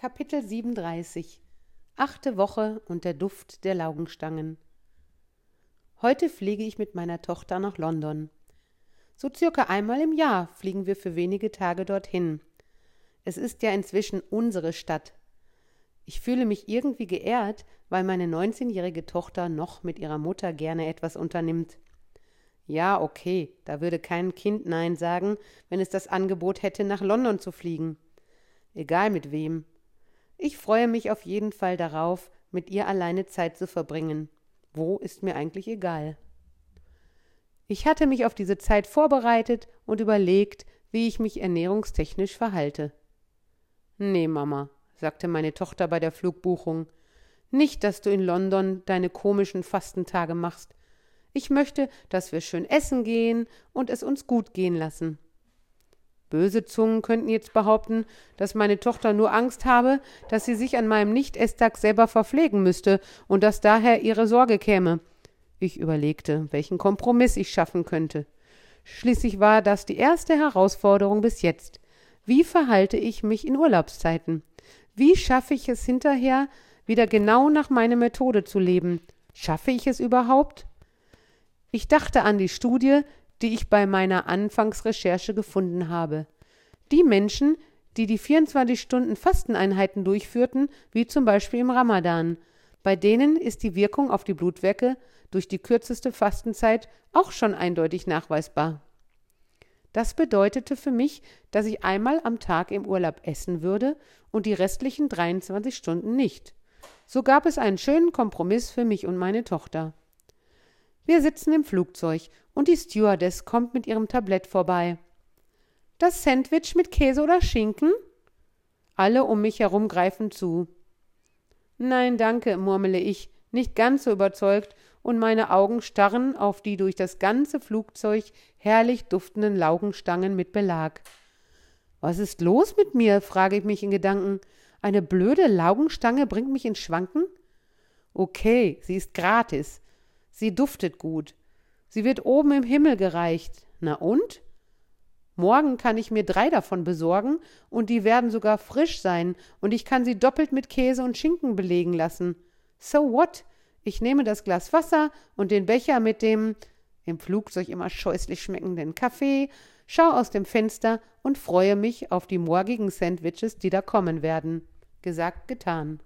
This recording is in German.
Kapitel 37 Achte Woche und der Duft der Laugenstangen Heute fliege ich mit meiner Tochter nach London. So circa einmal im Jahr fliegen wir für wenige Tage dorthin. Es ist ja inzwischen unsere Stadt. Ich fühle mich irgendwie geehrt, weil meine neunzehnjährige Tochter noch mit ihrer Mutter gerne etwas unternimmt. Ja, okay, da würde kein Kind Nein sagen, wenn es das Angebot hätte, nach London zu fliegen. Egal mit wem. Ich freue mich auf jeden Fall darauf, mit ihr alleine Zeit zu verbringen. Wo ist mir eigentlich egal. Ich hatte mich auf diese Zeit vorbereitet und überlegt, wie ich mich ernährungstechnisch verhalte. Nee, Mama, sagte meine Tochter bei der Flugbuchung, nicht, dass du in London deine komischen Fastentage machst. Ich möchte, dass wir schön essen gehen und es uns gut gehen lassen. Böse Zungen könnten jetzt behaupten, dass meine Tochter nur Angst habe, dass sie sich an meinem Nicht-Esstag selber verpflegen müsste und dass daher ihre Sorge käme. Ich überlegte, welchen Kompromiss ich schaffen könnte. Schließlich war das die erste Herausforderung bis jetzt. Wie verhalte ich mich in Urlaubszeiten? Wie schaffe ich es hinterher, wieder genau nach meiner Methode zu leben? Schaffe ich es überhaupt? Ich dachte an die Studie, die ich bei meiner Anfangsrecherche gefunden habe. Die Menschen, die die 24 Stunden Fasteneinheiten durchführten, wie zum Beispiel im Ramadan, bei denen ist die Wirkung auf die Blutwerke durch die kürzeste Fastenzeit auch schon eindeutig nachweisbar. Das bedeutete für mich, dass ich einmal am Tag im Urlaub essen würde und die restlichen 23 Stunden nicht. So gab es einen schönen Kompromiss für mich und meine Tochter. Wir sitzen im Flugzeug und die Stewardess kommt mit ihrem Tablett vorbei. Das Sandwich mit Käse oder Schinken? Alle um mich herum greifen zu. Nein, danke, murmele ich, nicht ganz so überzeugt, und meine Augen starren auf die durch das ganze Flugzeug herrlich duftenden Laugenstangen mit Belag. Was ist los mit mir? frage ich mich in Gedanken. Eine blöde Laugenstange bringt mich ins Schwanken? Okay, sie ist gratis. Sie duftet gut. Sie wird oben im Himmel gereicht. Na und? Morgen kann ich mir drei davon besorgen, und die werden sogar frisch sein, und ich kann sie doppelt mit Käse und Schinken belegen lassen. So what? Ich nehme das Glas Wasser und den Becher mit dem im Flugzeug immer scheußlich schmeckenden Kaffee, schau aus dem Fenster und freue mich auf die morgigen Sandwiches, die da kommen werden. Gesagt, getan.